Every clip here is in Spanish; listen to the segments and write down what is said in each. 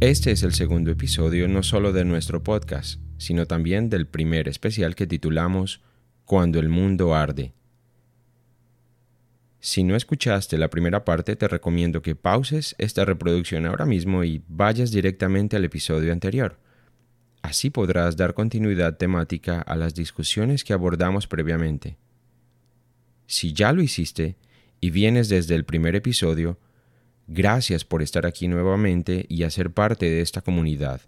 Este es el segundo episodio no solo de nuestro podcast, sino también del primer especial que titulamos Cuando el mundo arde. Si no escuchaste la primera parte, te recomiendo que pauses esta reproducción ahora mismo y vayas directamente al episodio anterior. Así podrás dar continuidad temática a las discusiones que abordamos previamente. Si ya lo hiciste y vienes desde el primer episodio, gracias por estar aquí nuevamente y hacer parte de esta comunidad.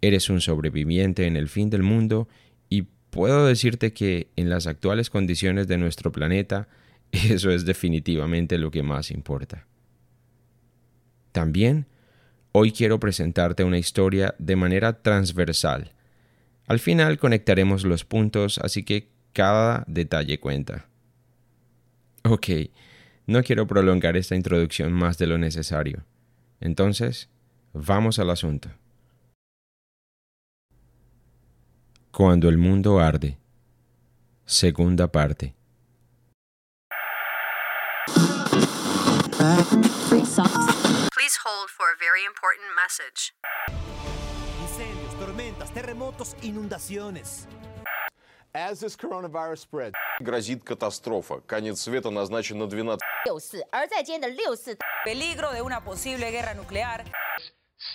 Eres un sobreviviente en el fin del mundo y puedo decirte que en las actuales condiciones de nuestro planeta, eso es definitivamente lo que más importa. También, hoy quiero presentarte una historia de manera transversal. Al final conectaremos los puntos, así que cada detalle cuenta. Ok, no quiero prolongar esta introducción más de lo necesario. Entonces, vamos al asunto. Cuando el mundo arde. Segunda parte. Please hold for a very important message. Incendios, tormentas, terremotos, inundaciones as this coronavirus spreads. Грозит катастрофа. De.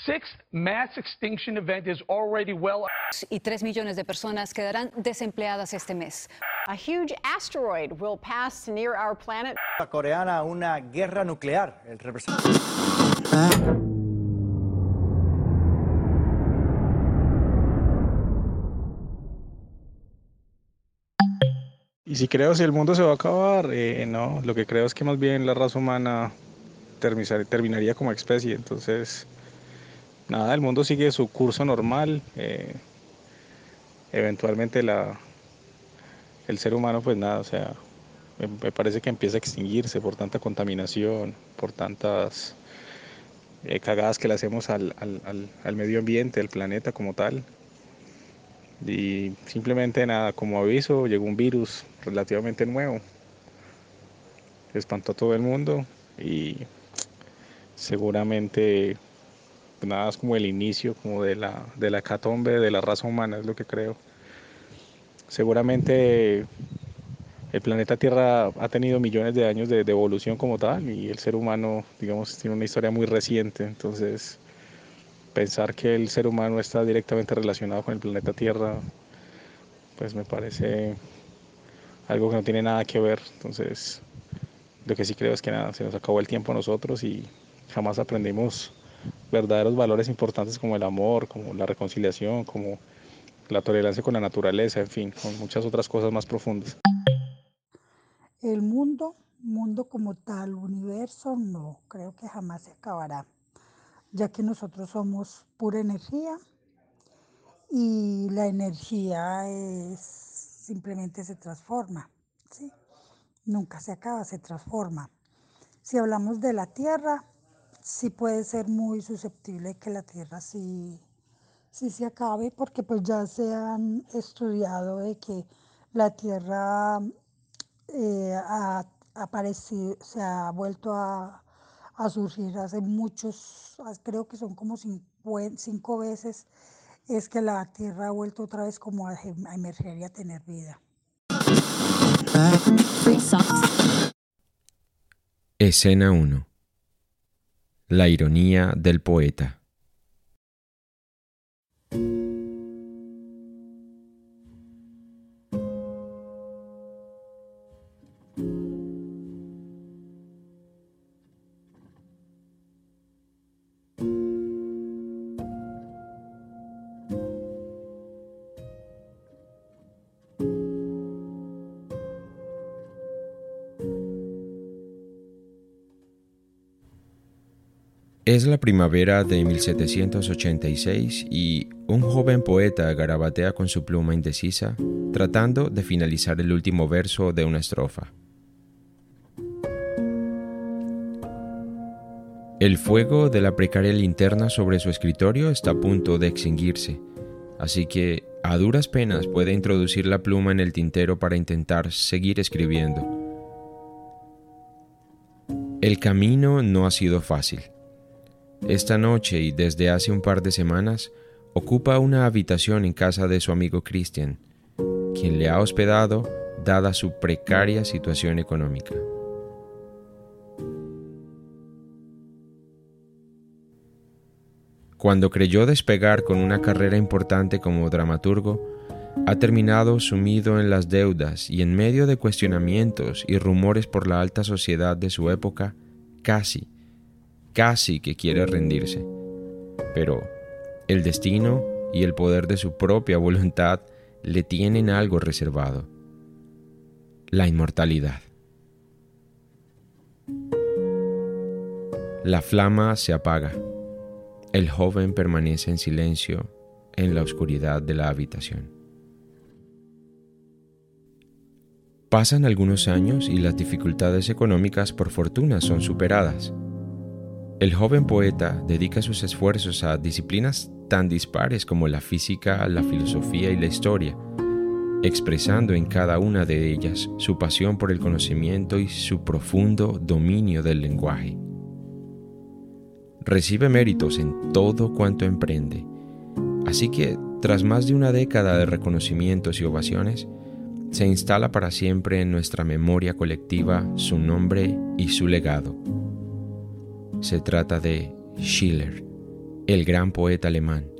Sixth mass extinction event is already well. Y 3 millones de personas quedarán desempleadas este mes. A huge asteroid will pass near our planet. La coreana una guerra nuclear. ¿Eh? Y si creo si el mundo se va a acabar, eh, no, lo que creo es que más bien la raza humana terminaría como especie. Entonces, nada, el mundo sigue su curso normal. eh, eventualmente la, el ser humano, pues nada, o sea, me, me parece que empieza a extinguirse por tanta contaminación, por tantas eh, cagadas que le hacemos al, al- al- al medio ambiente, al planeta como tal. Y simplemente nada, como aviso, llegó un virus relativamente nuevo. Espantó a todo el mundo y seguramente pues nada es como el inicio como de la, de la hecatombe de la raza humana, es lo que creo. Seguramente el planeta Tierra ha tenido millones de años de, de evolución como tal y el ser humano, digamos, tiene una historia muy reciente. Entonces, pensar que el ser humano está directamente relacionado con el planeta Tierra, pues me parece algo que no tiene nada que ver. Entonces, lo que sí creo es que nada, se nos acabó el tiempo a nosotros y jamás aprendimos verdaderos valores importantes como el amor, como la reconciliación, como la tolerancia con la naturaleza, en fin, con muchas otras cosas más profundas. El mundo, mundo como tal, universo, no, creo que jamás se acabará, ya que nosotros somos pura energía y la energía es simplemente se transforma. Nunca se acaba, se transforma. Si hablamos de la Tierra, sí puede ser muy susceptible que la Tierra sí, sí se acabe, porque pues ya se han estudiado de que la Tierra eh, ha aparecido, se ha vuelto a, a surgir hace muchos, creo que son como cincu- cinco veces, es que la Tierra ha vuelto otra vez como a, a emerger y a tener vida. Escena 1. La ironía del poeta. Es la primavera de 1786 y un joven poeta garabatea con su pluma indecisa, tratando de finalizar el último verso de una estrofa. El fuego de la precaria linterna sobre su escritorio está a punto de extinguirse, así que a duras penas puede introducir la pluma en el tintero para intentar seguir escribiendo. El camino no ha sido fácil. Esta noche y desde hace un par de semanas ocupa una habitación en casa de su amigo Christian, quien le ha hospedado dada su precaria situación económica. Cuando creyó despegar con una carrera importante como dramaturgo, ha terminado sumido en las deudas y en medio de cuestionamientos y rumores por la alta sociedad de su época, casi casi que quiere rendirse. Pero el destino y el poder de su propia voluntad le tienen algo reservado. La inmortalidad. La flama se apaga. El joven permanece en silencio en la oscuridad de la habitación. Pasan algunos años y las dificultades económicas por fortuna son superadas. El joven poeta dedica sus esfuerzos a disciplinas tan dispares como la física, la filosofía y la historia, expresando en cada una de ellas su pasión por el conocimiento y su profundo dominio del lenguaje. Recibe méritos en todo cuanto emprende, así que tras más de una década de reconocimientos y ovaciones, se instala para siempre en nuestra memoria colectiva su nombre y su legado. Se trata de Schiller, el gran poeta alemán,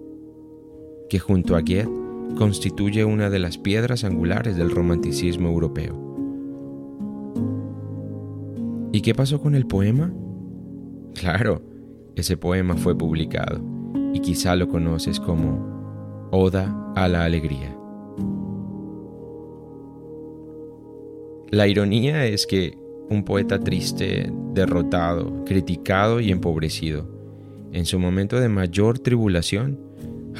que junto a Goethe constituye una de las piedras angulares del romanticismo europeo. ¿Y qué pasó con el poema? Claro, ese poema fue publicado y quizá lo conoces como Oda a la Alegría. La ironía es que un poeta triste, derrotado, criticado y empobrecido, en su momento de mayor tribulación,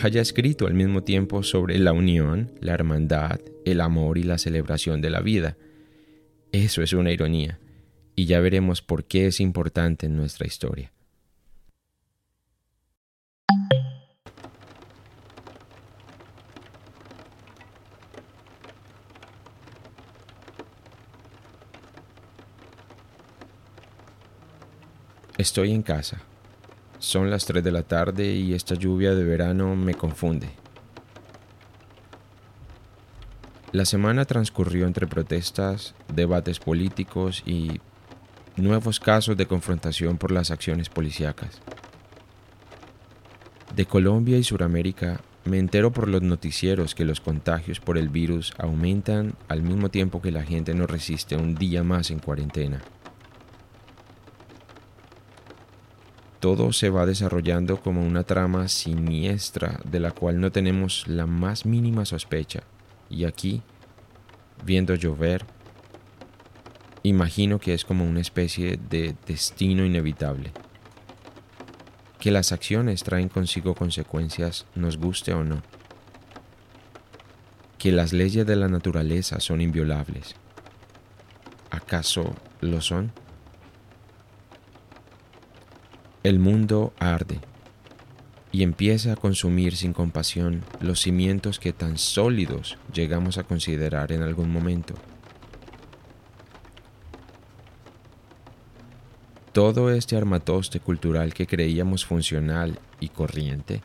haya escrito al mismo tiempo sobre la unión, la hermandad, el amor y la celebración de la vida. Eso es una ironía, y ya veremos por qué es importante en nuestra historia. Estoy en casa. Son las 3 de la tarde y esta lluvia de verano me confunde. La semana transcurrió entre protestas, debates políticos y nuevos casos de confrontación por las acciones policíacas. De Colombia y Sudamérica me entero por los noticieros que los contagios por el virus aumentan al mismo tiempo que la gente no resiste un día más en cuarentena. Todo se va desarrollando como una trama siniestra de la cual no tenemos la más mínima sospecha. Y aquí, viendo llover, imagino que es como una especie de destino inevitable. Que las acciones traen consigo consecuencias, nos guste o no. Que las leyes de la naturaleza son inviolables. ¿Acaso lo son? El mundo arde y empieza a consumir sin compasión los cimientos que tan sólidos llegamos a considerar en algún momento. Todo este armatoste cultural que creíamos funcional y corriente,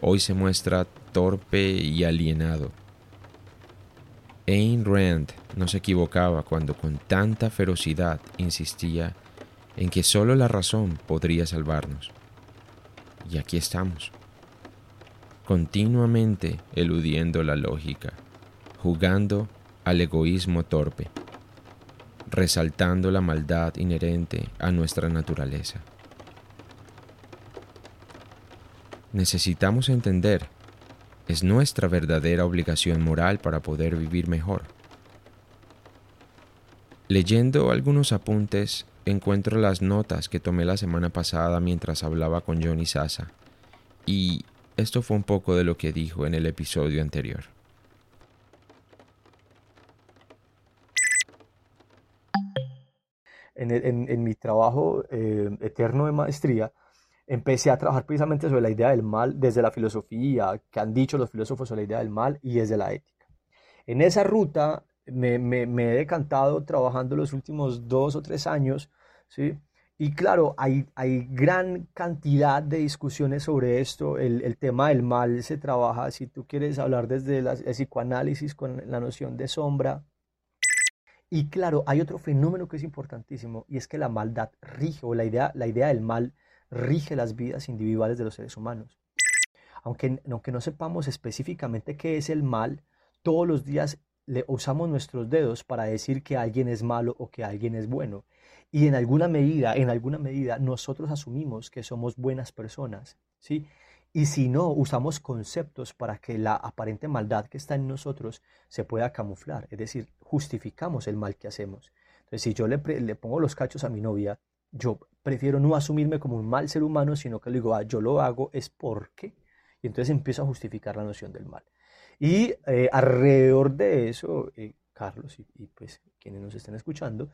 hoy se muestra torpe y alienado. Ayn Rand no se equivocaba cuando con tanta ferocidad insistía en que solo la razón podría salvarnos. Y aquí estamos, continuamente eludiendo la lógica, jugando al egoísmo torpe, resaltando la maldad inherente a nuestra naturaleza. Necesitamos entender, es nuestra verdadera obligación moral para poder vivir mejor. Leyendo algunos apuntes, encuentro las notas que tomé la semana pasada mientras hablaba con Johnny Sasa, y esto fue un poco de lo que dijo en el episodio anterior. En, mi trabajo eh, eterno de maestría, empecé a trabajar precisamente sobre la idea del mal desde la filosofía, que han dicho los filósofos sobre la idea del mal y desde la ética. En esa ruta me, he decantado trabajando los últimos dos o tres años, ¿sí? Y claro, hay, hay gran cantidad de discusiones sobre esto. El, tema del mal se trabaja, si tú quieres hablar desde el psicoanálisis con la noción de sombra. Y claro, hay otro fenómeno que es importantísimo y es que la maldad rige, o la idea, la idea del mal rige las vidas individuales de los seres humanos. Aunque, aunque no sepamos específicamente qué es el mal, todos los días usamos nuestros dedos para decir que alguien es malo o que alguien es bueno. Y en alguna medida, en alguna medida, nosotros asumimos que somos buenas personas, ¿sí? Y si no, usamos conceptos para que la aparente maldad que está en nosotros se pueda camuflar, es decir, justificamos el mal que hacemos. Entonces, si yo le, le pongo los cachos a mi novia, yo prefiero no asumirme como un mal ser humano, sino que le digo, ah, yo lo hago es porque, y entonces empiezo a justificar la noción del mal. Y eh, alrededor de eso, eh, Carlos y, pues quienes nos estén escuchando,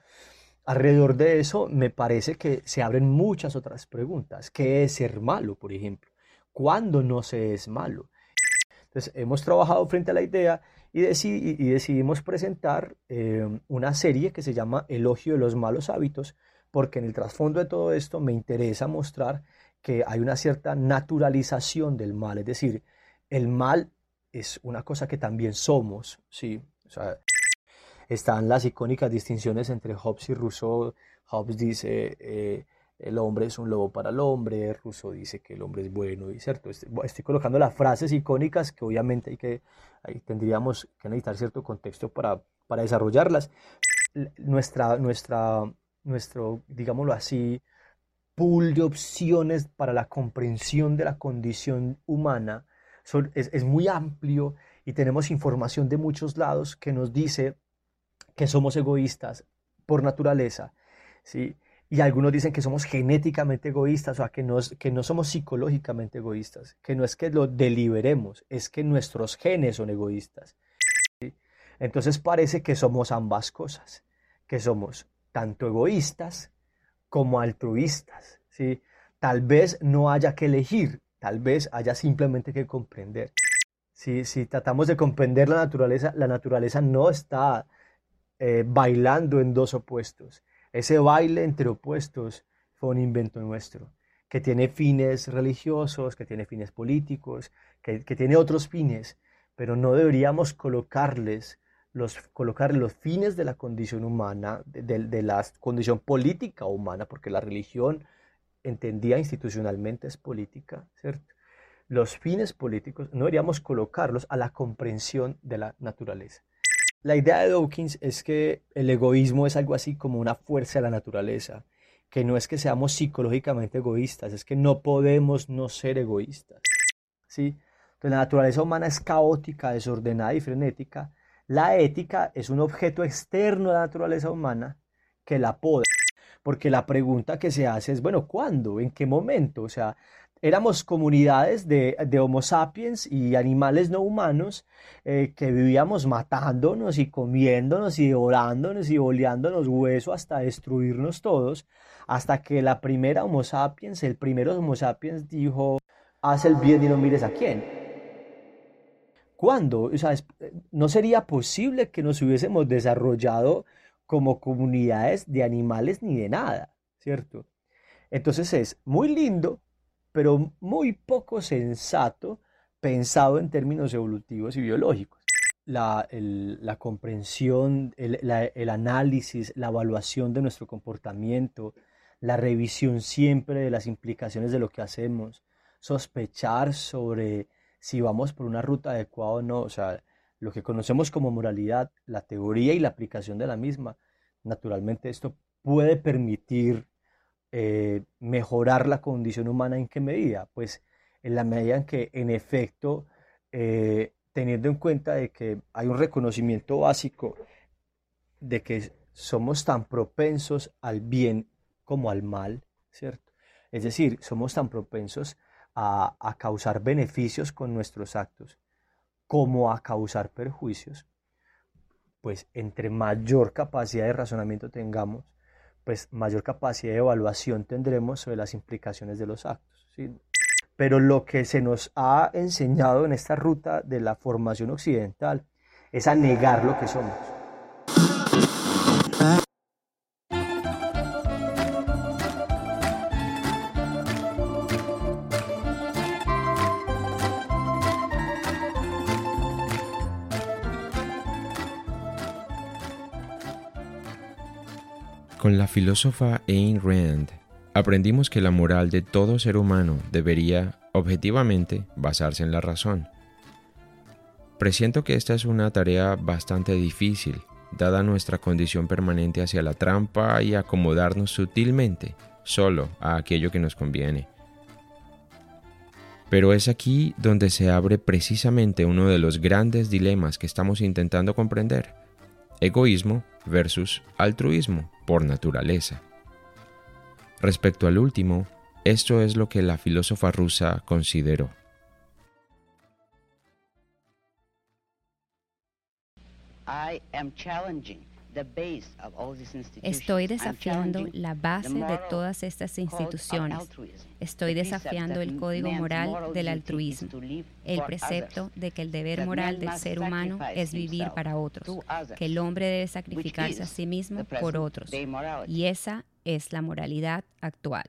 alrededor de eso me parece que se abren muchas otras preguntas. ¿Qué es ser malo, por ejemplo? ¿Cuándo no se es malo? Entonces, hemos trabajado frente a la idea y, decidimos presentar eh, una serie que se llama Elogio de los malos hábitos, porque en el trasfondo de todo esto me interesa mostrar que hay una cierta naturalización del mal, es decir, el mal es una cosa que también somos, ¿sí? O sea, están las icónicas distinciones entre Hobbes y Rousseau. Hobbes dice, eh, el hombre es un lobo para el hombre, Rousseau dice que el hombre es bueno, y cierto, estoy, estoy colocando las frases icónicas que obviamente hay que, ahí tendríamos que necesitar cierto contexto para, para desarrollarlas. Nuestra, nuestra nuestro, digámoslo así, pool de opciones para la comprensión de la condición humana es, muy amplio y tenemos información de muchos lados que nos dice que somos egoístas por naturaleza, ¿sí? Y algunos dicen que somos genéticamente egoístas, o sea, que no, que no somos psicológicamente egoístas, que no es que lo deliberemos, es que nuestros genes son egoístas. Entonces parece que somos ambas cosas, que somos tanto egoístas como altruistas. ¿sí? Tal vez no haya que elegir, tal vez haya simplemente que comprender. Si tratamos de comprender la naturaleza, la naturaleza no está eh, bailando en dos opuestos. Ese baile entre opuestos fue un invento nuestro, que tiene fines religiosos, que tiene fines políticos, que, que tiene otros fines, pero no deberíamos colocarles los, colocar los fines de la condición humana, de, la condición política humana, porque la religión entendía institucionalmente es política. Los fines políticos no deberíamos colocarlos a la comprensión de la naturaleza. La idea de Dawkins es que el egoísmo es algo así como una fuerza de la naturaleza, que no es que seamos psicológicamente egoístas, es que no podemos no ser egoístas. ¿sí? Entonces, la naturaleza humana es caótica, desordenada y frenética, la ética es un objeto externo a la naturaleza humana que la poda. Porque la pregunta que se hace es, bueno, ¿cuándo? ¿En qué momento? O sea, éramos comunidades de, Homo sapiens y animales no humanos eh, que vivíamos matándonos y comiéndonos y devorándonos y boleándonos huesos hasta destruirnos todos, hasta que la primera Homo sapiens, el primero Homo sapiens dijo, haz el bien y no mires a quién. ¿Cuándo? O sea, no sería posible que nos hubiésemos desarrollado como comunidades de animales ni de nada, ¿cierto? Entonces es muy lindo, pero muy poco sensato pensado en términos evolutivos y biológicos. la, la comprensión, el, el análisis, la evaluación de nuestro comportamiento, la revisión siempre de las implicaciones de lo que hacemos, sospechar sobre si vamos por una ruta adecuada o no, o sea, lo que conocemos como moralidad, la teoría y la aplicación de la misma, naturalmente esto puede permitir eh, mejorar la condición humana. En qué medida, pues en la medida en que en efecto, eh, teniendo en cuenta de que hay un reconocimiento básico de que somos tan propensos al bien como al mal, ¿cierto? Es decir, somos tan propensos a, a causar beneficios con nuestros actos como a causar perjuicios, pues entre mayor capacidad de razonamiento tengamos, pues mayor capacidad de evaluación tendremos sobre las implicaciones de los actos. ¿sí? Pero lo que se nos ha enseñado en esta ruta de la formación occidental es a negar lo que somos. Con la filósofa Ayn Rand aprendimos que la moral de todo ser humano debería, objetivamente, basarse en la razón. Presiento que esta es una tarea bastante difícil, dada nuestra condición permanente hacia la trampa y acomodarnos sutilmente solo a aquello que nos conviene. Pero es aquí donde se abre precisamente uno de los grandes dilemas que estamos intentando comprender. Egoísmo versus altruismo por naturaleza. Respecto al último, esto es lo que la filósofa rusa consideró. Estoy desafiando la base de todas estas instituciones. Estoy desafiando el código moral del altruismo, el precepto de que el deber moral del ser humano es vivir para otros, que el hombre debe sacrificarse a sí mismo por otros. Y esa es la moralidad actual.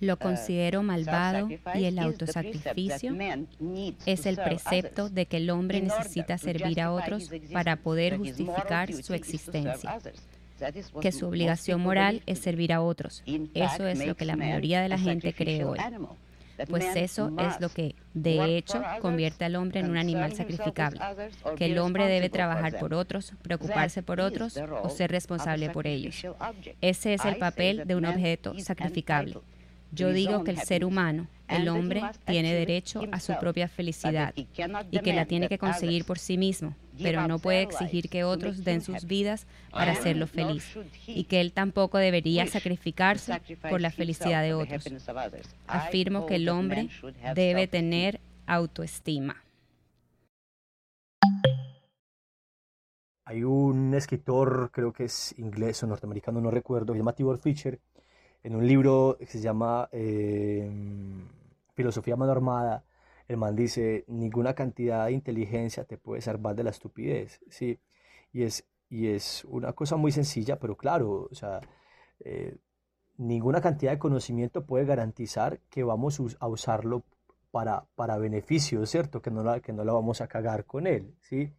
Lo uh, considero malvado y el autosacrificio es el precepto de que el hombre necesita servir a otros para poder justificar su existencia que su obligación moral es servir a otros. Eso es lo que la mayoría de la gente cree hoy. Pues eso es lo que, de hecho, convierte al hombre en un animal sacrificable, que el hombre debe trabajar por otros, preocuparse por otros o ser responsable por ellos. Ese es el papel de un objeto sacrificable. Yo digo que el ser humano, el hombre, tiene derecho a su propia felicidad y que la tiene que conseguir por sí mismo, pero no puede exigir que otros den sus vidas para hacerlo feliz y que él tampoco debería sacrificarse por la felicidad de otros. Afirmo que el hombre debe tener autoestima. Hay un escritor, creo que es inglés o norteamericano, no recuerdo, que se llama Tibor Fischer, en un libro que se llama eh, Filosofía Mano Armada, el man dice, ninguna cantidad de inteligencia te puede salvar de la estupidez, ¿sí? Y es, y es una cosa muy sencilla, pero claro, o sea, eh, ninguna cantidad de conocimiento puede garantizar que vamos a usarlo para, para beneficio, ¿cierto? Que no, la, que no la vamos a cagar con él, ¿sí?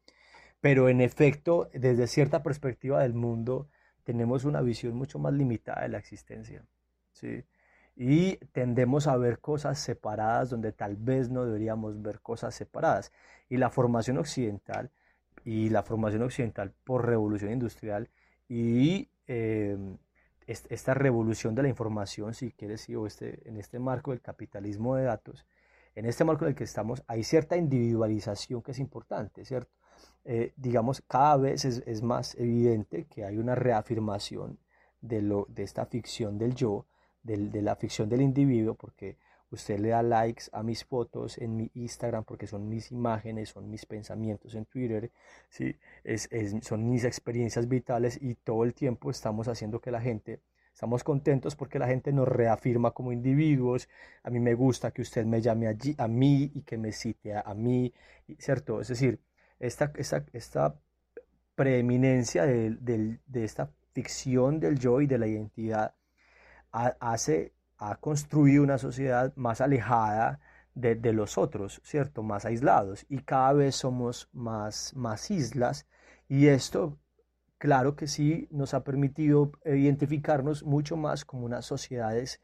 Pero en efecto, desde cierta perspectiva del mundo, tenemos una visión mucho más limitada de la existencia. ¿sí? Y tendemos a ver cosas separadas donde tal vez no deberíamos ver cosas separadas. Y la formación occidental, y la formación occidental por revolución industrial, y em, esta revolución de la información, si quieres, o este, en este marco del capitalismo de datos, en este marco en el que estamos, hay cierta individualización que es importante, ¿cierto? Eh, digamos, cada vez es, es, más evidente que hay una reafirmación de, lo, de esta ficción del yo, de la ficción del individuo, porque usted le da likes a mis fotos en mi Instagram, porque son mis imágenes, son mis pensamientos en Twitter, ¿sí? es, son mis experiencias vitales y todo el tiempo estamos haciendo que la gente, estamos contentos porque la gente nos reafirma como individuos, a mí me gusta que usted me llame allí, a mí y que me cite a, mí, ¿cierto? Es decir, esta, esta, esta preeminencia de, de esta ficción del yo y de la identidad, hace, ha construido una sociedad más alejada de, los otros, ¿cierto? Más aislados y cada vez somos más, más islas y esto, claro que sí, nos ha permitido identificarnos mucho más como unas sociedades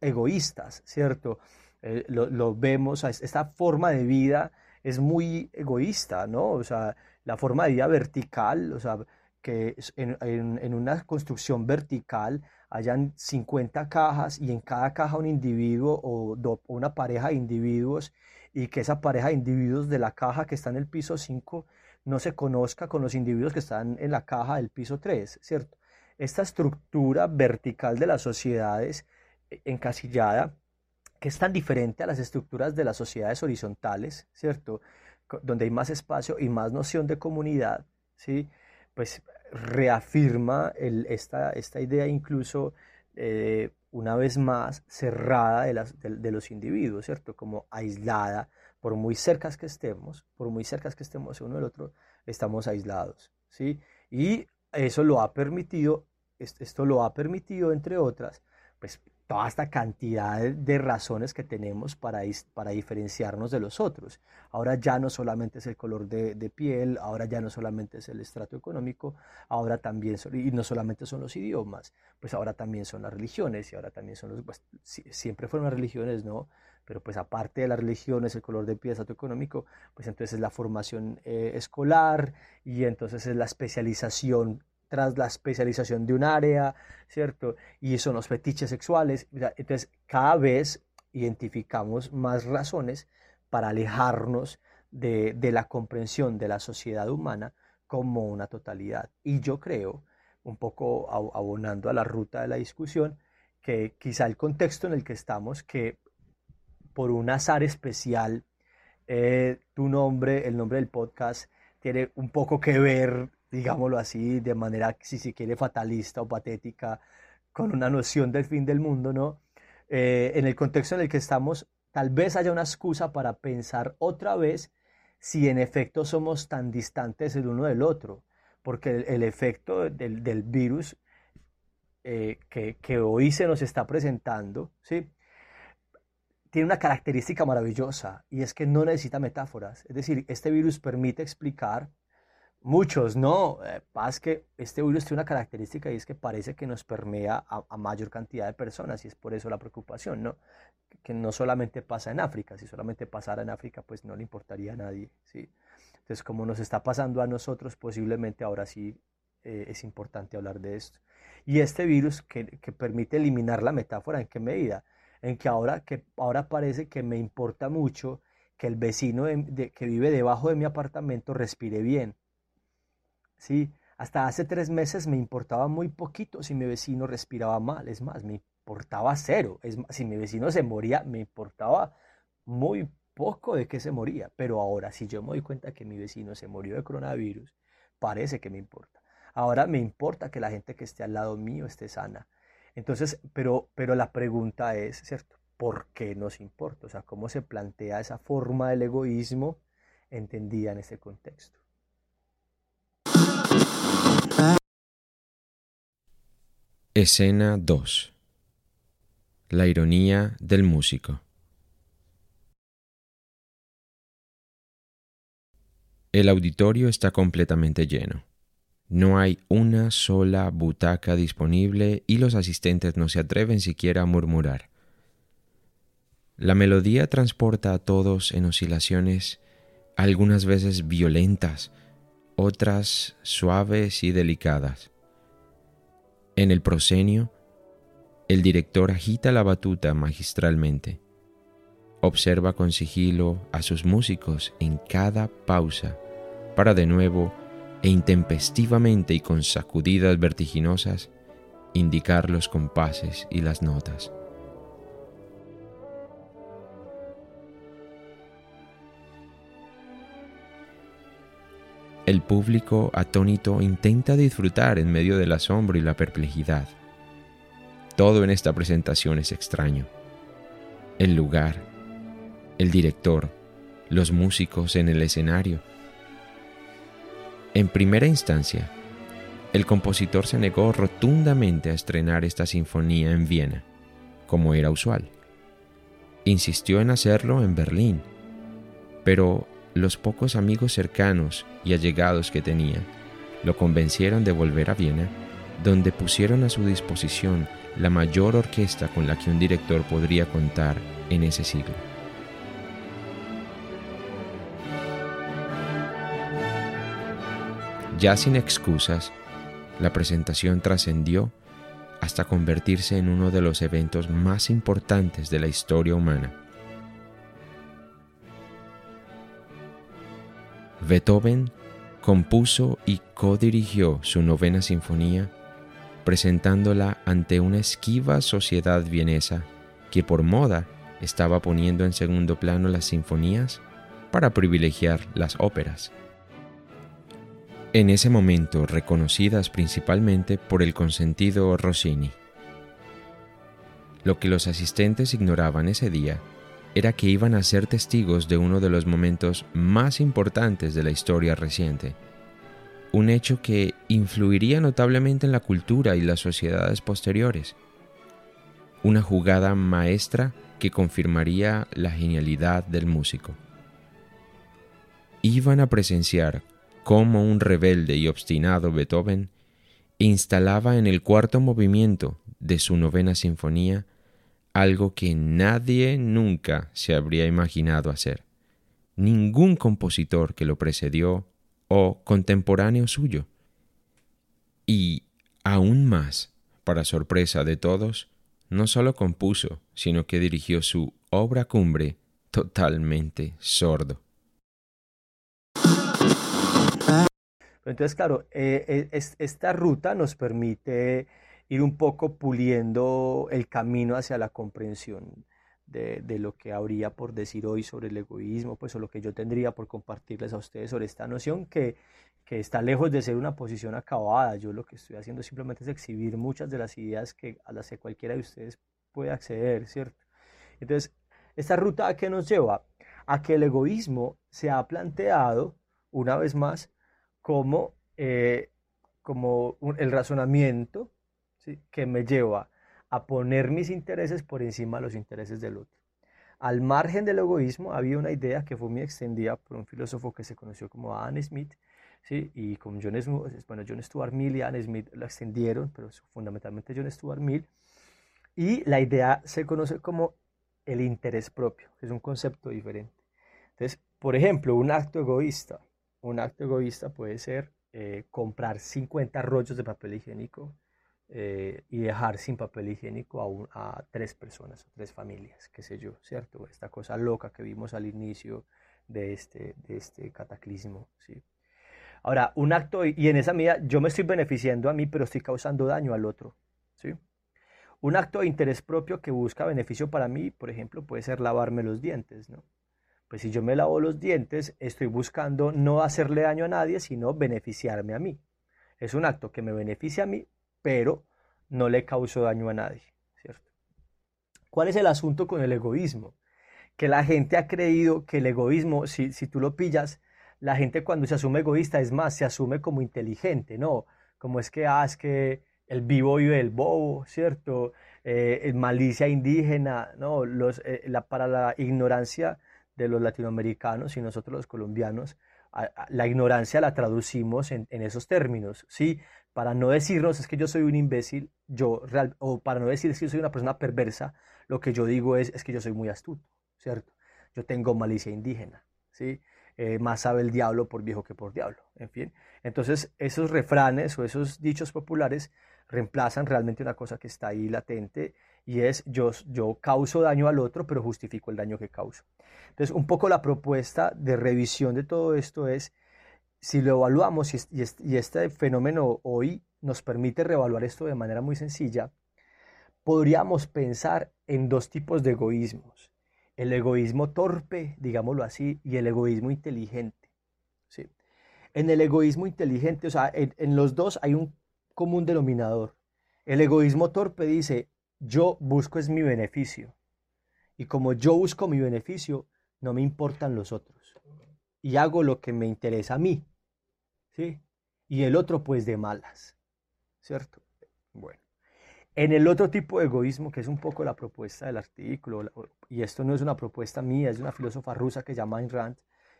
egoístas, ¿cierto? Eh, lo, lo, vemos, esta forma de vida es muy egoísta, ¿no? O sea, la forma de vida vertical, o sea, que en, en, en una construcción vertical hayan 50 cajas y en cada caja un individuo o, o, una pareja de individuos y que esa pareja de individuos de la caja que está en el piso 5 no se conozca con los individuos que están en la caja del piso 3, ¿cierto? Esta estructura vertical de las sociedades eh, encasillada, que es tan diferente a las estructuras de las sociedades horizontales, ¿cierto? Donde hay más espacio y más noción de comunidad, ¿sí? Pues reafirma esta, esta idea incluso eh, una vez más cerrada de, de, los individuos, ¿cierto? Como aislada, por muy cercas que estemos, por muy cercas que estemos uno del otro, estamos aislados, ¿sí? Y eso lo ha permitido, esto lo ha permitido, entre otras, pues toda esta cantidad de razones que tenemos para, para diferenciarnos de los otros. Ahora ya no solamente es el color de, piel, ahora ya no solamente es el estrato económico, ahora también, son, y no solamente son los idiomas, pues ahora también son las religiones y ahora también son los, pues, siempre fueron las religiones, ¿no? Pero pues aparte de las religiones, el color de piel, el estrato económico, pues entonces es la formación eh, escolar y entonces es la especialización tras la especialización de un área, ¿cierto? Y son los fetiches sexuales. Entonces, cada vez identificamos más razones para alejarnos de, de, la comprensión de la sociedad humana como una totalidad. Y yo creo, un poco abonando a la ruta de la discusión, que quizá el contexto en el que estamos, que por un azar especial, eh, tu nombre, el nombre del podcast, tiene un poco que ver digámoslo así, de manera, si se quiere, fatalista o patética, con una noción del fin del mundo, ¿no? Eh, en el contexto en el que estamos, tal vez haya una excusa para pensar otra vez si en efecto somos tan distantes el uno del otro, porque el, efecto del, del virus eh, que, que, hoy se nos está presentando, ¿sí? tiene una característica maravillosa y es que no necesita metáforas. Es decir, este virus permite explicar Muchos no. Eh, pasa que este virus tiene una característica y es que parece que nos permea a, mayor cantidad de personas y es por eso la preocupación, ¿no? Que no solamente pasa en África, si solamente pasara en África pues no le importaría a nadie, ¿sí? Entonces como nos está pasando a nosotros, posiblemente ahora sí eh, es importante hablar de esto. Y este virus que, que, permite eliminar la metáfora, ¿en qué medida? En que ahora, que ahora parece que me importa mucho que el vecino de, que vive debajo de mi apartamento respire bien ¿sí? Hasta hace tres meses me importaba muy poquito si mi vecino respiraba mal, es más, me importaba cero, es más, si mi vecino se moría, me importaba muy poco de que se moría, pero ahora si yo me doy cuenta que mi vecino se murió de coronavirus, parece que me importa. Ahora me importa que la gente que esté al lado mío esté sana. Entonces, pero, pero la pregunta es, ¿cierto? ¿Por qué nos importa? O sea, ¿cómo se plantea esa forma del egoísmo entendida en este contexto? Escena 2 La ironía del músico El auditorio está completamente lleno. No hay una sola butaca disponible y los asistentes no se atreven siquiera a murmurar. La melodía transporta a todos en oscilaciones algunas veces violentas, otras suaves y delicadas. En el proscenio, el director agita la batuta magistralmente. Observa con sigilo a sus músicos en cada pausa para de nuevo e intempestivamente y con sacudidas vertiginosas indicar los compases y las notas. El público atónito intenta disfrutar en medio del asombro y la perplejidad. Todo en esta presentación es extraño. El lugar, el director, los músicos en el escenario. En primera instancia, el compositor se negó rotundamente a estrenar esta sinfonía en Viena, como era usual. Insistió en hacerlo en Berlín, pero los pocos amigos cercanos y allegados que tenía lo convencieron de volver a Viena, donde pusieron a su disposición la mayor orquesta con la que un director podría contar en ese siglo. Ya sin excusas, la presentación trascendió hasta convertirse en uno de los eventos más importantes de la historia humana. Beethoven compuso y codirigió su novena sinfonía, presentándola ante una esquiva sociedad vienesa que por moda estaba poniendo en segundo plano las sinfonías para privilegiar las óperas. En ese momento reconocidas principalmente por el consentido Rossini. Lo que los asistentes ignoraban ese día era que iban a ser testigos de uno de los momentos más importantes de la historia reciente, un hecho que influiría notablemente en la cultura y las sociedades posteriores, una jugada maestra que confirmaría la genialidad del músico. Iban a presenciar cómo un rebelde y obstinado Beethoven instalaba en el cuarto movimiento de su novena sinfonía algo que nadie nunca se habría imaginado hacer. Ningún compositor que lo precedió o contemporáneo suyo. Y aún más, para sorpresa de todos, no solo compuso, sino que dirigió su obra cumbre totalmente sordo. Entonces, claro, eh, eh, esta ruta nos permite ir un poco puliendo el camino hacia la comprensión de, lo que habría por decir hoy sobre el egoísmo, pues o lo que yo tendría por compartirles a ustedes sobre esta noción que, que está lejos de ser una posición acabada. Yo lo que estoy haciendo simplemente es exhibir muchas de las ideas que, a las que cualquiera de ustedes puede acceder, ¿cierto? Entonces, ¿esta ruta a qué nos lleva? A que el egoísmo se ha planteado, una vez más, como, eh, como el razonamiento que me lleva a poner mis intereses por encima de los intereses del otro. Al margen del egoísmo había una idea que fue muy extendida por un filósofo que se conoció como Adam Smith, y con John, bueno, John Stuart Mill y Adam Smith la extendieron, pero fundamentalmente John Stuart Mill, y la idea se conoce como el interés propio, que es un concepto diferente. Entonces, por ejemplo, un acto egoísta, un acto egoísta puede ser eh, comprar 50 rollos de papel higiénico eh, y dejar sin papel higiénico a, a tres personas o tres familias, qué sé yo, ¿cierto? Esta cosa loca que vimos al inicio de este, de este cataclismo, ¿sí? Ahora, un acto, y en esa medida yo me estoy beneficiando a mí, pero estoy causando daño al otro, ¿sí? Un acto de interés propio que busca beneficio para mí, por ejemplo, puede ser lavarme los dientes, ¿no? Pues si yo me lavo los dientes, estoy buscando no hacerle daño a nadie, sino beneficiarme a mí. Es un acto que me beneficia a mí, pero no le causó daño a nadie, ¿cierto? ¿Cuál es el asunto con el egoísmo? Que la gente ha creído que el egoísmo, si, si tú lo pillas, la gente cuando se asume egoísta, es más, se asume como inteligente, ¿no? Como es que, ah, es que el vivo vive el bobo, ¿cierto? Eh, malicia indígena, ¿no? Los, eh, la, para la ignorancia de los latinoamericanos y nosotros los colombianos, la ignorancia la traducimos en, en, esos términos, ¿sí? Para no decirnos es que yo soy un imbécil, yo real, o para no decir es que yo soy una persona perversa, lo que yo digo es, es que yo soy muy astuto, ¿cierto? Yo tengo malicia indígena, ¿sí? Eh, más sabe el diablo por viejo que por diablo, en fin. Entonces, esos refranes o esos dichos populares reemplazan realmente una cosa que está ahí latente y es yo, yo causo daño al otro, pero justifico el daño que causo. Entonces, un poco la propuesta de revisión de todo esto es si lo evaluamos y, este fenómeno hoy nos permite reevaluar esto de manera muy sencilla, podríamos pensar en dos tipos de egoísmos. El egoísmo torpe, digámoslo así, y el egoísmo inteligente. ¿sí? En el egoísmo inteligente, o sea, en los dos hay un común denominador. El egoísmo torpe dice, yo busco es mi beneficio. Y como yo busco mi beneficio, no me importan los otros y hago lo que me interesa a mí. ¿Sí? Y el otro pues de malas. ¿Cierto? Bueno. En el otro tipo de egoísmo, que es un poco la propuesta del artículo, y esto no es una propuesta mía, es una filósofa rusa que se llama Ayn Rand,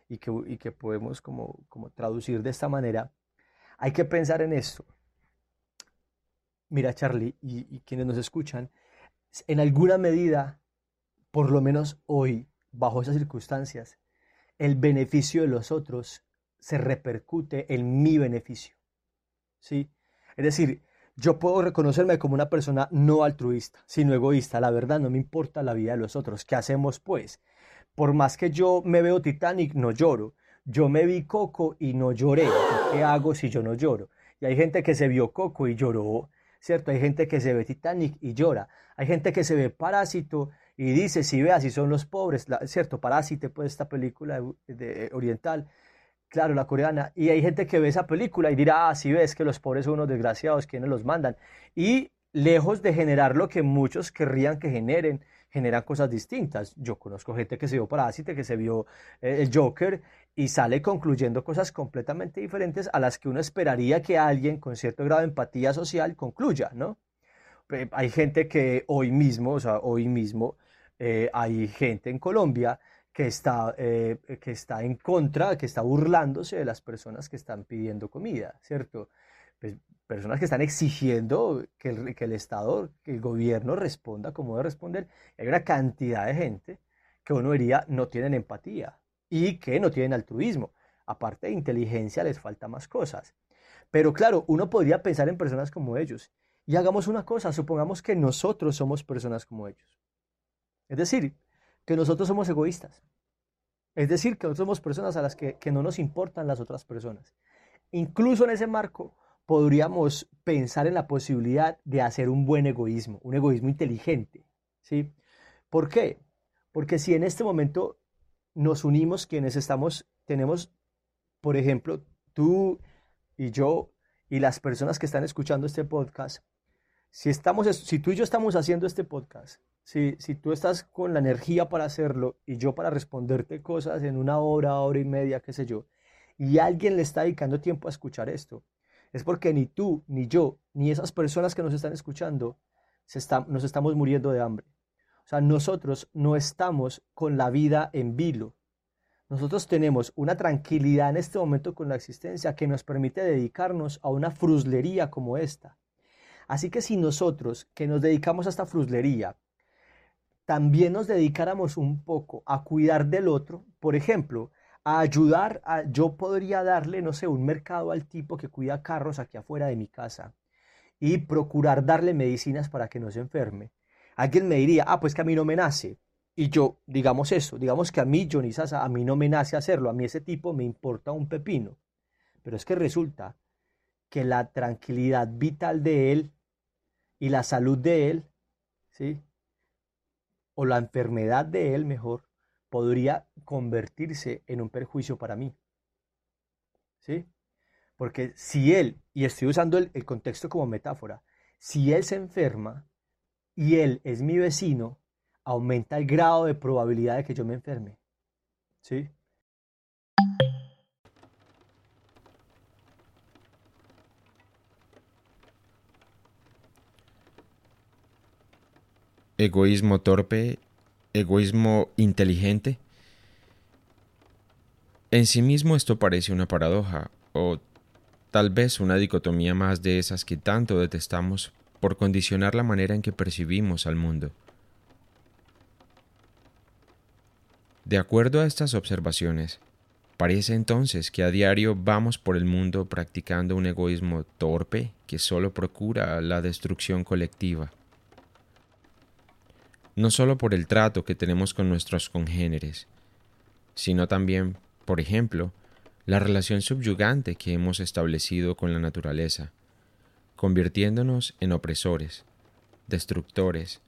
y que, y que podemos como, como traducir de esta manera, hay que pensar en esto. Mira, Charlie, y, y quienes nos escuchan, en alguna medida, por lo menos hoy, bajo esas circunstancias, el beneficio de los otros se repercute en mi beneficio. ¿Sí? Es decir, yo puedo reconocerme como una persona no altruista, sino egoísta. La verdad, no me importa la vida de los otros. ¿Qué hacemos pues? Por más que yo me veo Titanic, no lloro. Yo me vi Coco y no lloré. ¿Qué hago si yo no lloro? Y hay gente que se vio Coco y lloró, ¿cierto? Hay gente que se ve Titanic y llora. Hay gente que se ve Parásito y dice, si veas, si son los pobres, ¿cierto? Parásito, pues esta película de, oriental, claro, la coreana. Y hay gente que ve esa película y dirá, ah, si ves que los pobres son unos desgraciados, ¿quiénes los mandan? Y lejos de generar lo que muchos querrían que generen, generan cosas distintas. Yo conozco gente que se vio Parásite, que se vio eh, el Joker y sale concluyendo cosas completamente diferentes a las que uno esperaría que alguien con cierto grado de empatía social concluya, ¿no? Hay gente que hoy mismo, o sea, hoy mismo eh, hay gente en Colombia que está, eh, que está en contra, que está burlándose de las personas que están pidiendo comida, ¿cierto? Pues, personas que están exigiendo que el, que el Estado, que el gobierno responda como debe responder. Hay una cantidad de gente que uno diría no tienen empatía y que no tienen altruismo. Aparte de inteligencia les falta más cosas. Pero claro, uno podría pensar en personas como ellos. Y hagamos una cosa, supongamos que nosotros somos personas como ellos. Es decir, que nosotros somos egoístas. Es decir, que nosotros somos personas a las que, que no nos importan las otras personas. Incluso en ese marco, podríamos pensar en la posibilidad de hacer un buen egoísmo, un egoísmo inteligente. ¿sí? ¿Por qué? Porque si en este momento nos unimos quienes estamos, tenemos, por ejemplo, tú y yo y las personas que están escuchando este podcast, si, estamos, si tú y yo estamos haciendo este podcast, si, si tú estás con la energía para hacerlo y yo para responderte cosas en una hora, hora y media, qué sé yo, y alguien le está dedicando tiempo a escuchar esto, es porque ni tú, ni yo, ni esas personas que nos están escuchando se nos estamos muriendo de hambre. O sea, nosotros no estamos con la vida en vilo. Nosotros tenemos una tranquilidad en este momento con la existencia que nos permite dedicarnos a una fruslería como esta. Así que si nosotros que nos dedicamos a esta fruslería, también nos dedicáramos un poco a cuidar del otro, por ejemplo, a ayudar, a, yo podría darle, no sé, un mercado al tipo que cuida carros aquí afuera de mi casa y procurar darle medicinas para que no se enferme. Alguien me diría, ah, pues que a mí no me nace. Y yo, digamos eso, digamos que a mí, Johnny Sasa, a mí no me nace hacerlo, a mí ese tipo me importa un pepino. Pero es que resulta que la tranquilidad vital de él y la salud de él, ¿sí? O la enfermedad de él, mejor, podría convertirse en un perjuicio para mí. ¿Sí? Porque si él, y estoy usando el, contexto como metáfora, si él se enferma y él es mi vecino, aumenta el grado de probabilidad de que yo me enferme. ¿Sí? Egoísmo torpe egoísmo inteligente? En sí mismo esto parece una paradoja, o tal vez una dicotomía más de esas que tanto detestamos por condicionar la manera en que percibimos al mundo. De acuerdo a estas observaciones, parece entonces que a diario vamos por el mundo practicando un egoísmo torpe que solo procura la destrucción colectiva no solo por el trato que tenemos con nuestros congéneres, sino también, por ejemplo, la relación subyugante que hemos establecido con la naturaleza, convirtiéndonos en opresores, destructores,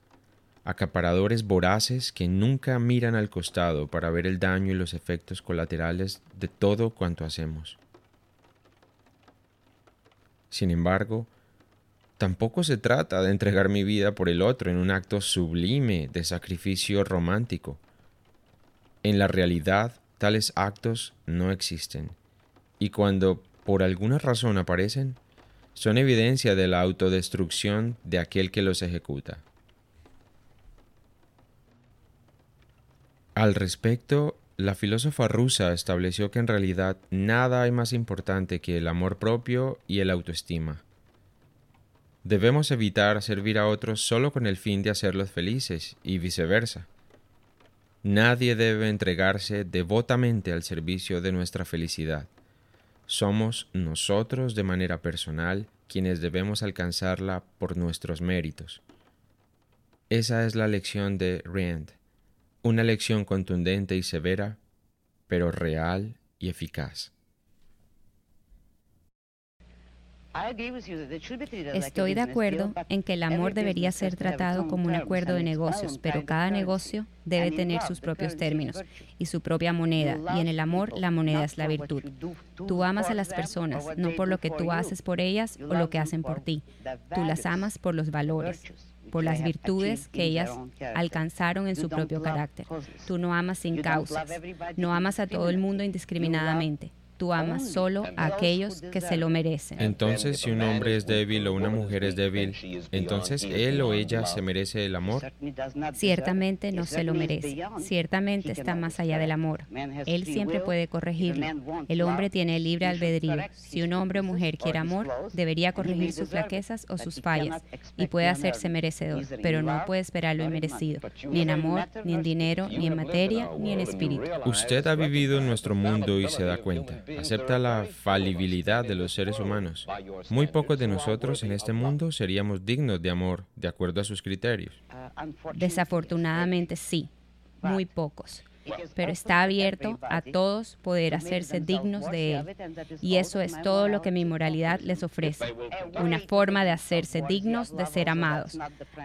acaparadores voraces que nunca miran al costado para ver el daño y los efectos colaterales de todo cuanto hacemos. Sin embargo, Tampoco se trata de entregar mi vida por el otro en un acto sublime de sacrificio romántico. En la realidad, tales actos no existen, y cuando por alguna razón aparecen, son evidencia de la autodestrucción de aquel que los ejecuta. Al respecto, la filósofa rusa estableció que en realidad nada hay más importante que el amor propio y el autoestima. Debemos evitar servir a otros solo con el fin de hacerlos felices y viceversa. Nadie debe entregarse devotamente al servicio de nuestra felicidad. Somos nosotros de manera personal quienes debemos alcanzarla por nuestros méritos. Esa es la lección de Rand una lección contundente y severa, pero real y eficaz. Estoy de acuerdo en que el amor debería ser tratado como un acuerdo de negocios, pero cada negocio debe tener sus propios términos y su propia moneda, y en el amor la moneda es la virtud. Tú amas a las personas no por lo que tú haces por ellas o lo que hacen por ti, tú las amas por los valores por las virtudes que ellas alcanzaron en su propio carácter. Tú no amas sin causas, no amas a todo el mundo indiscriminadamente tú amas solo a aquellos que se lo merecen. Entonces, si un hombre es débil o una mujer es débil, entonces él o ella se merece el amor. Ciertamente no se lo merece. Ciertamente está más allá del amor. Él siempre puede corregirlo. El hombre tiene libre albedrío. Si un hombre o mujer quiere amor, debería corregir sus flaquezas o sus fallas y puede hacerse merecedor, pero no puede esperar lo inmerecido, ni en amor, ni en dinero, ni en materia, ni en espíritu. Usted ha vivido en nuestro mundo y se da cuenta acepta la falibilidad de los seres humanos. Muy pocos de nosotros en este mundo seríamos dignos de amor de acuerdo a sus criterios. Desafortunadamente sí, muy pocos. Pero está abierto a todos poder hacerse dignos de Él. Y eso es todo lo que mi moralidad les ofrece. Una forma de hacerse dignos de ser amados,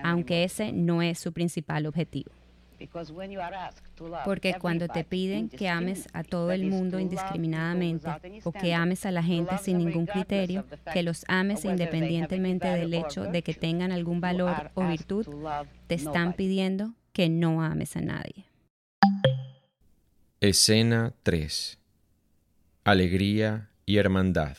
aunque ese no es su principal objetivo. Porque cuando te piden que ames a todo el mundo indiscriminadamente o que ames a la gente sin ningún criterio, que los ames independientemente del hecho de que tengan algún valor o virtud, te están pidiendo que no ames a nadie. Escena 3. Alegría y hermandad.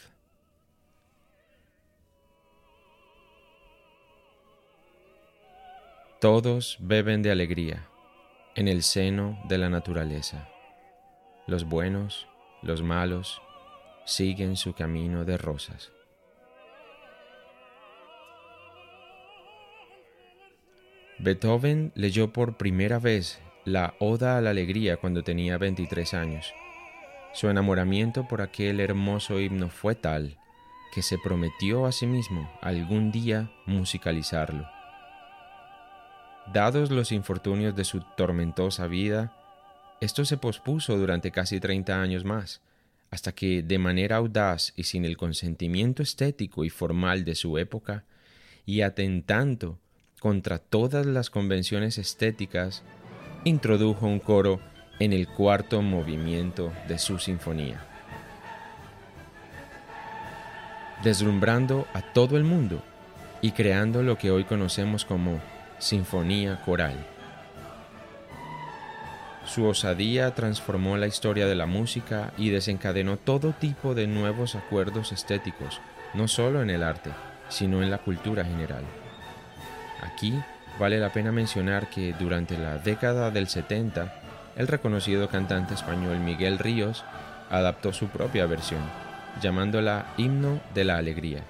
Todos beben de alegría en el seno de la naturaleza. Los buenos, los malos, siguen su camino de rosas. Beethoven leyó por primera vez la Oda a la Alegría cuando tenía 23 años. Su enamoramiento por aquel hermoso himno fue tal que se prometió a sí mismo algún día musicalizarlo. Dados los infortunios de su tormentosa vida, esto se pospuso durante casi 30 años más, hasta que, de manera audaz y sin el consentimiento estético y formal de su época, y atentando contra todas las convenciones estéticas, introdujo un coro en el cuarto movimiento de su sinfonía. Deslumbrando a todo el mundo y creando lo que hoy conocemos como Sinfonía Coral. Su osadía transformó la historia de la música y desencadenó todo tipo de nuevos acuerdos estéticos, no solo en el arte, sino en la cultura general. Aquí vale la pena mencionar que durante la década del 70, el reconocido cantante español Miguel Ríos adaptó su propia versión, llamándola Himno de la Alegría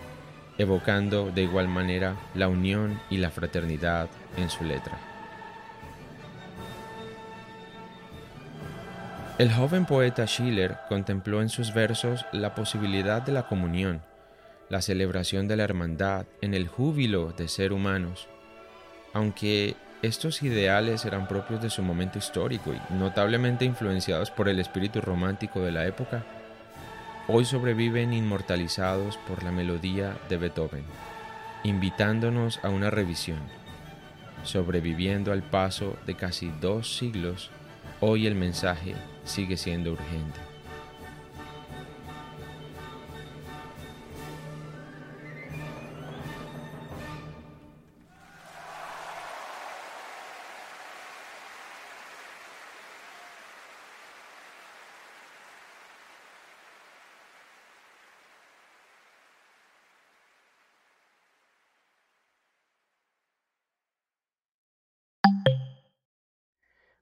evocando de igual manera la unión y la fraternidad en su letra. El joven poeta Schiller contempló en sus versos la posibilidad de la comunión, la celebración de la hermandad en el júbilo de ser humanos, aunque estos ideales eran propios de su momento histórico y notablemente influenciados por el espíritu romántico de la época, hoy sobreviven inmortalizados por la melodía de Beethoven, invitándonos a una revisión. Sobreviviendo al paso de casi dos siglos, hoy el mensaje sigue siendo urgente.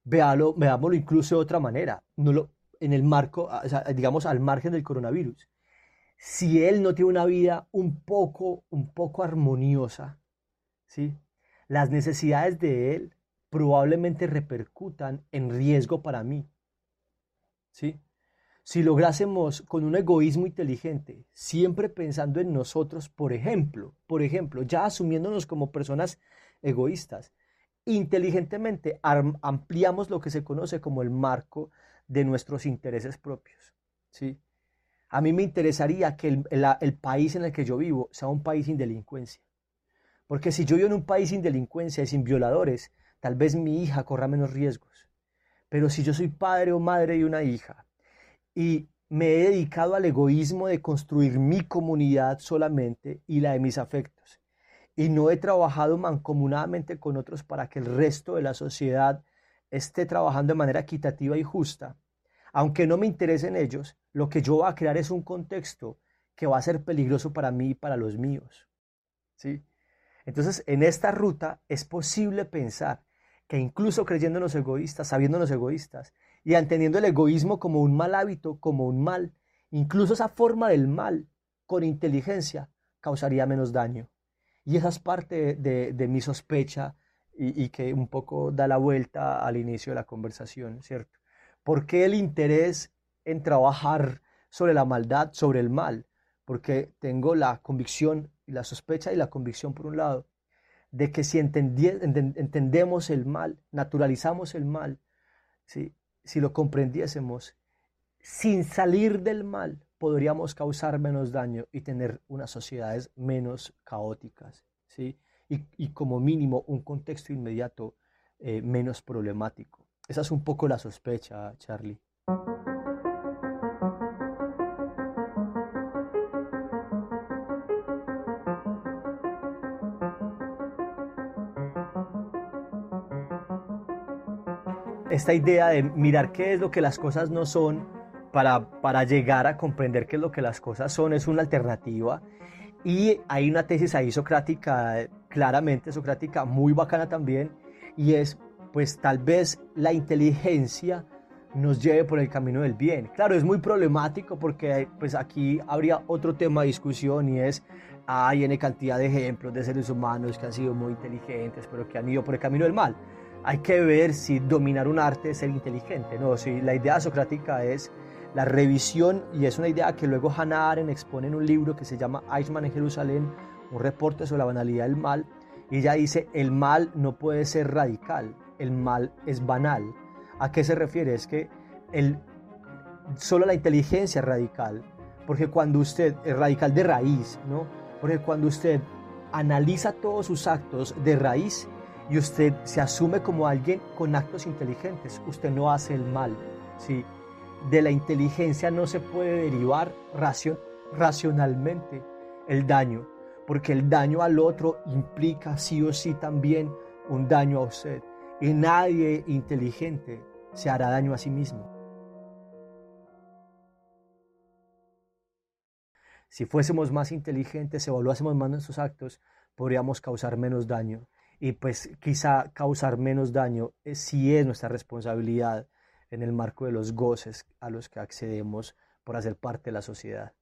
Veámoslo incluso de otra manera, no lo, en el marco, digamos, al margen del coronavirus. Si él no tiene una vida un poco, un poco armoniosa, ¿sí? las necesidades de él probablemente repercutan en riesgo para mí. ¿sí? Si lográsemos con un egoísmo inteligente, siempre pensando en nosotros, por ejemplo, por ejemplo, ya asumiéndonos como personas egoístas, inteligentemente ampliamos lo que se conoce como el marco de nuestros intereses propios. ¿sí? A mí me interesaría que el, país en el que yo vivo sea un país sin delincuencia. Porque si yo vivo en un país sin delincuencia y sin violadores, tal vez mi hija corra menos riesgos. Pero si yo soy padre o madre de una hija y me he dedicado al egoísmo de construir mi comunidad solamente y la de mis afectos, y no he trabajado mancomunadamente con otros para que el resto de la sociedad esté trabajando de manera equitativa y justa, aunque no me interesen ellos, lo que yo voy a crear es un contexto que va a ser peligroso para mí y para los míos. ¿Sí? Entonces, en esta ruta es posible pensar que incluso creyéndonos egoístas, sabiéndonos egoístas y entendiendo el egoísmo como un mal hábito, como un mal, incluso esa forma del mal con inteligencia causaría menos daño. Y esa es parte de, mi sospecha y, que un poco da la vuelta al inicio de la conversación, ¿cierto? ¿Por qué el interés en trabajar sobre la maldad, sobre el mal? Porque tengo la convicción y la sospecha y la convicción, por un lado, de que si entendemos el mal, naturalizamos el mal, si lo comprendiésemos, sin salir del mal, podríamos causar menos daño y tener unas sociedades menos caóticas, ¿sí? Y, como mínimo un contexto inmediato eh, menos problemático. Esa es un poco la sospecha, Charlie. Esta idea de mirar qué es lo que las cosas no son para, llegar a comprender qué es lo que las cosas son, es una alternativa. Y hay una tesis ahí socrática, claramente socrática, muy bacana también, y es, pues tal vez la inteligencia nos lleve por el camino del bien. Claro, es muy problemático porque pues aquí habría otro tema de discusión y es, hay N cantidad de ejemplos de seres humanos que han sido muy inteligentes, pero que han ido por el camino del mal. Hay que ver si dominar un arte es ser inteligente, ¿no? Si la idea socrática es la revisión, y es una idea que luego Hannah Arendt expone en un libro que se llama Eichmann en Jerusalén, un reporte sobre la banalidad del mal, y ella dice, el mal no puede ser radical, el mal es banal. ¿A qué se refiere? Es que el, solo la inteligencia es radical, porque cuando usted es radical de raíz, ¿no? Porque cuando usted analiza todos sus actos de raíz y usted se asume como alguien con actos inteligentes, usted no hace el mal, ¿sí? De la inteligencia no se puede derivar racionalmente el daño, porque el daño al otro implica sí o sí también un daño a usted. Y nadie inteligente se hará daño a sí mismo. Si fuésemos más inteligentes, evaluásemos más nuestros actos, podríamos causar menos daño. Y pues quizá causar menos daño si es nuestra responsabilidad en el marco de los goces a los que accedemos por hacer parte de la sociedad.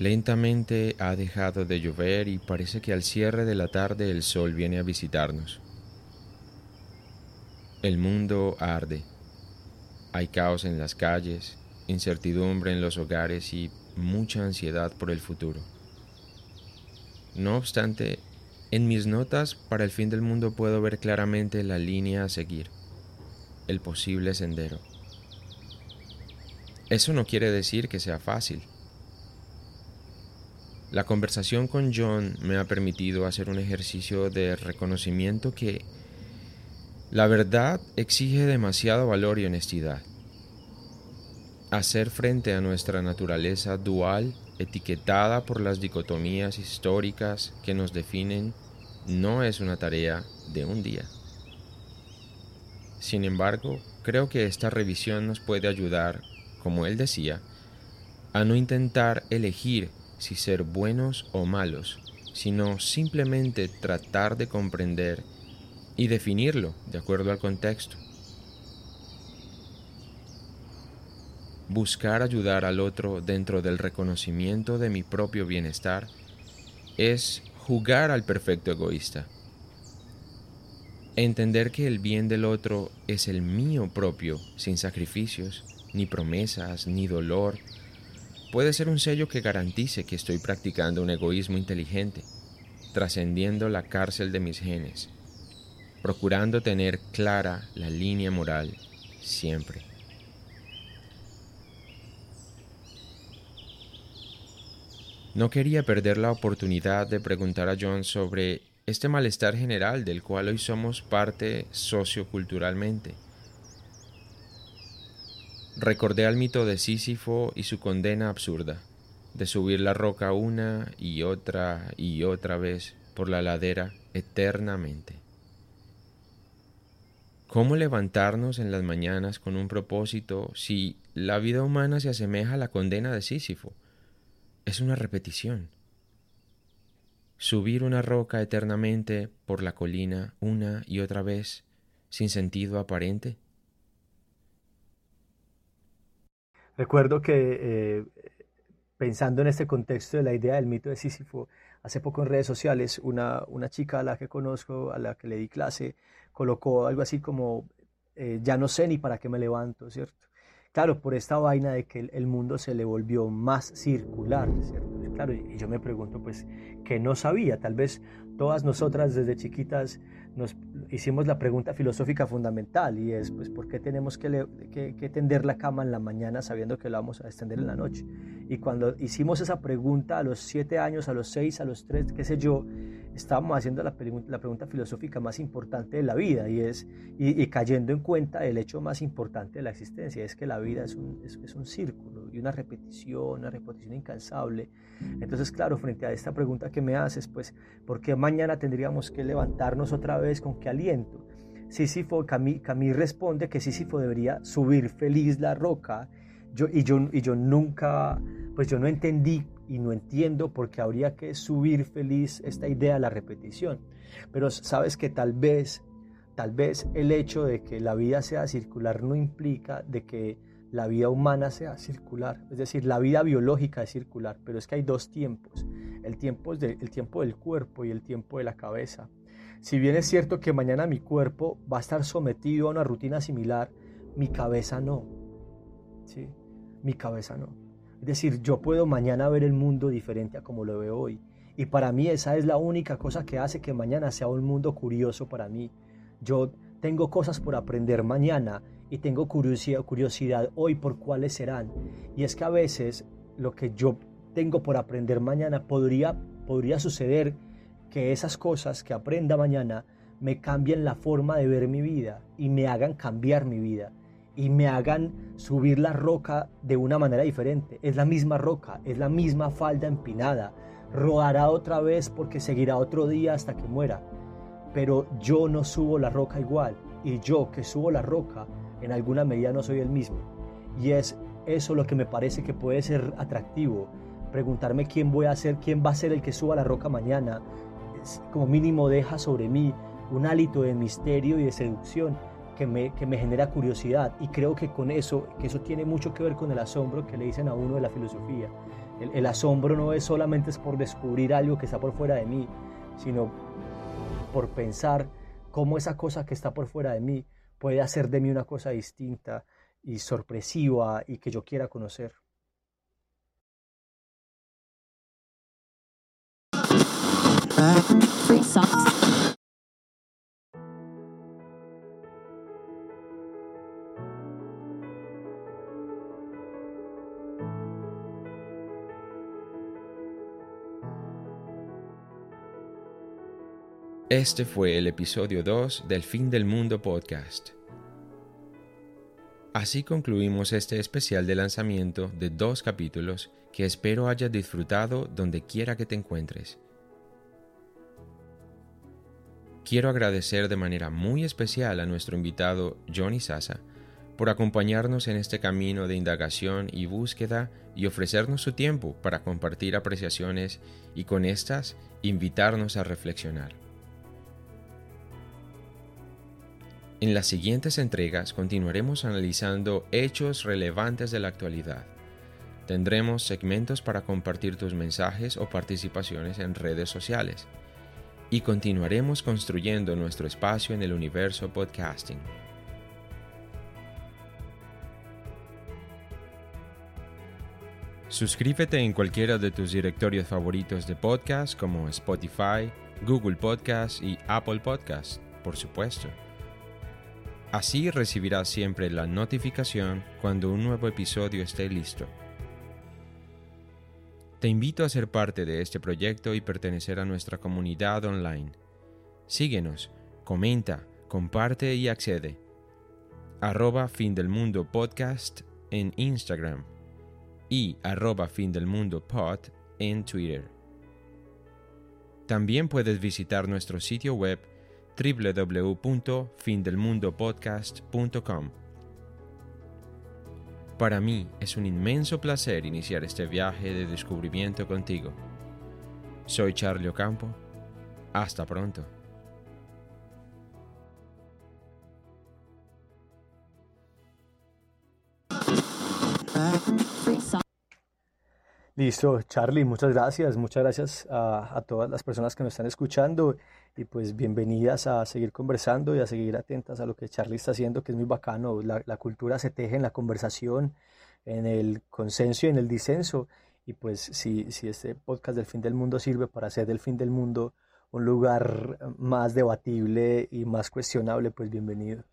Lentamente ha dejado de llover y parece que al cierre de la tarde el sol viene a visitarnos. El mundo arde. Hay caos en las calles, incertidumbre en los hogares y mucha ansiedad por el futuro. No obstante, en mis notas para el fin del mundo puedo ver claramente la línea a seguir, el posible sendero. Eso no quiere decir que sea fácil. La conversación con John me ha permitido hacer un ejercicio de reconocimiento que la verdad exige demasiado valor y honestidad. Hacer frente a nuestra naturaleza dual, etiquetada por las dicotomías históricas que nos definen, no es una tarea de un día. Sin embargo, creo que esta revisión nos puede ayudar, como él decía, a no intentar elegir si ser buenos o malos, sino simplemente tratar de comprender y definirlo de acuerdo al contexto. Buscar ayudar al otro dentro del reconocimiento de mi propio bienestar es jugar al perfecto egoísta. Entender que el bien del otro es el mío propio, sin sacrificios, ni promesas, ni dolor, puede ser un sello que garantice que estoy practicando un egoísmo inteligente, trascendiendo la cárcel de mis genes, procurando tener clara la línea moral siempre. No quería perder la oportunidad de preguntar a John sobre este malestar general del cual hoy somos parte socioculturalmente Recordé al mito de Sísifo y su condena absurda, de subir la roca una y otra y otra vez por la ladera eternamente. ¿Cómo levantarnos en las mañanas con un propósito si la vida humana se asemeja a la condena de Sísifo? Es una repetición. Subir una roca eternamente por la colina una y otra vez sin sentido aparente. Recuerdo que eh, pensando en este contexto de la idea del mito de Sísifo, hace poco en redes sociales una, una chica a la que conozco, a la que le di clase, colocó algo así como, eh, ya no sé ni para qué me levanto, ¿cierto? Claro, por esta vaina de que el, mundo se le volvió más circular, ¿cierto? Claro, y yo me pregunto, pues, que no sabía, tal vez todas nosotras desde chiquitas nos hicimos la pregunta filosófica fundamental y es, pues, ¿por qué tenemos que, tender la cama en la mañana sabiendo que la vamos a extender en la noche? Y cuando hicimos esa pregunta a los siete años, a los seis, a los tres, qué sé yo, estábamos haciendo la, la pregunta filosófica más importante de la vida y es, y, cayendo en cuenta el hecho más importante de la existencia, es que la vida es un, es, un círculo y una repetición, una repetición incansable. Entonces, claro, frente a esta pregunta que me haces, pues, ¿por qué mañana tendríamos que levantarnos otra vez con qué aliento? Sísifo, Camí, Camí responde que Sísifo debería subir feliz la roca yo, y, yo, y yo nunca, pues yo no entendí y no entiendo por qué habría que subir feliz esta idea de la repetición. Pero sabes que tal vez, tal vez el hecho de que la vida sea circular no implica de que la vida humana sea circular. Es decir, la vida biológica es circular, pero es que hay dos tiempos. El tiempo, es el tiempo del cuerpo y el tiempo de la cabeza. Si bien es cierto que mañana mi cuerpo va a estar sometido a una rutina similar, mi cabeza no. ¿Sí? Mi cabeza no. Es decir, yo puedo mañana ver el mundo diferente a como lo veo hoy. Y para mí esa es la única cosa que hace que mañana sea un mundo curioso para mí. Yo tengo cosas por aprender mañana y tengo curiosidad, curiosidad hoy por cuáles serán. Y es que a veces lo que yo tengo por aprender mañana podría, podría suceder que esas cosas que aprenda mañana me cambien la forma de ver mi vida y me hagan cambiar mi vida y me hagan subir la roca de una manera diferente. Es la misma roca, es la misma falda empinada. Rodará otra vez porque seguirá otro día hasta que muera. Pero yo no subo la roca igual. Y yo que subo la roca, en alguna medida no soy el mismo. Y es eso lo que me parece que puede ser atractivo. Preguntarme quién voy a ser, quién va a ser el que suba la roca mañana. como mínimo deja sobre mí un hálito de misterio y de seducción que me, que me genera curiosidad y creo que con eso, que eso tiene mucho que ver con el asombro que le dicen a uno de la filosofía. El, asombro no es solamente es por descubrir algo que está por fuera de mí, sino por pensar cómo esa cosa que está por fuera de mí puede hacer de mí una cosa distinta y sorpresiva y que yo quiera conocer. Este fue el episodio 2 del Fin del Mundo podcast. Así concluimos este especial de lanzamiento de dos capítulos que espero hayas disfrutado donde quiera que te encuentres. quiero agradecer de manera muy especial a nuestro invitado Johnny Sasa por acompañarnos en este camino de indagación y búsqueda y ofrecernos su tiempo para compartir apreciaciones y con estas invitarnos a reflexionar. En las siguientes entregas continuaremos analizando hechos relevantes de la actualidad. Tendremos segmentos para compartir tus mensajes o participaciones en redes sociales. Y continuaremos construyendo nuestro espacio en el universo podcasting. Suscríbete en cualquiera de tus directorios favoritos de podcast como Spotify, Google Podcast y Apple Podcast, por supuesto. Así recibirás siempre la notificación cuando un nuevo episodio esté listo. Te invito a ser parte de este proyecto y pertenecer a nuestra comunidad online. Síguenos, comenta, comparte y accede. Arroba Fin del Mundo Podcast en Instagram y arroba fin del mundo pod en Twitter. También puedes visitar nuestro sitio web www.findelmundopodcast.com. Para mí es un inmenso placer iniciar este viaje de descubrimiento contigo. Soy Charlie Ocampo. Hasta pronto. Listo, Charlie, muchas gracias, muchas gracias a, todas las personas que nos están escuchando y pues bienvenidas a seguir conversando y a seguir atentas a lo que Charlie está haciendo, que es muy bacano. La, la cultura se teje en la conversación, en el consenso y en el disenso. Y pues si, si este podcast del fin del mundo sirve para hacer del fin del mundo un lugar más debatible y más cuestionable, pues bienvenidos.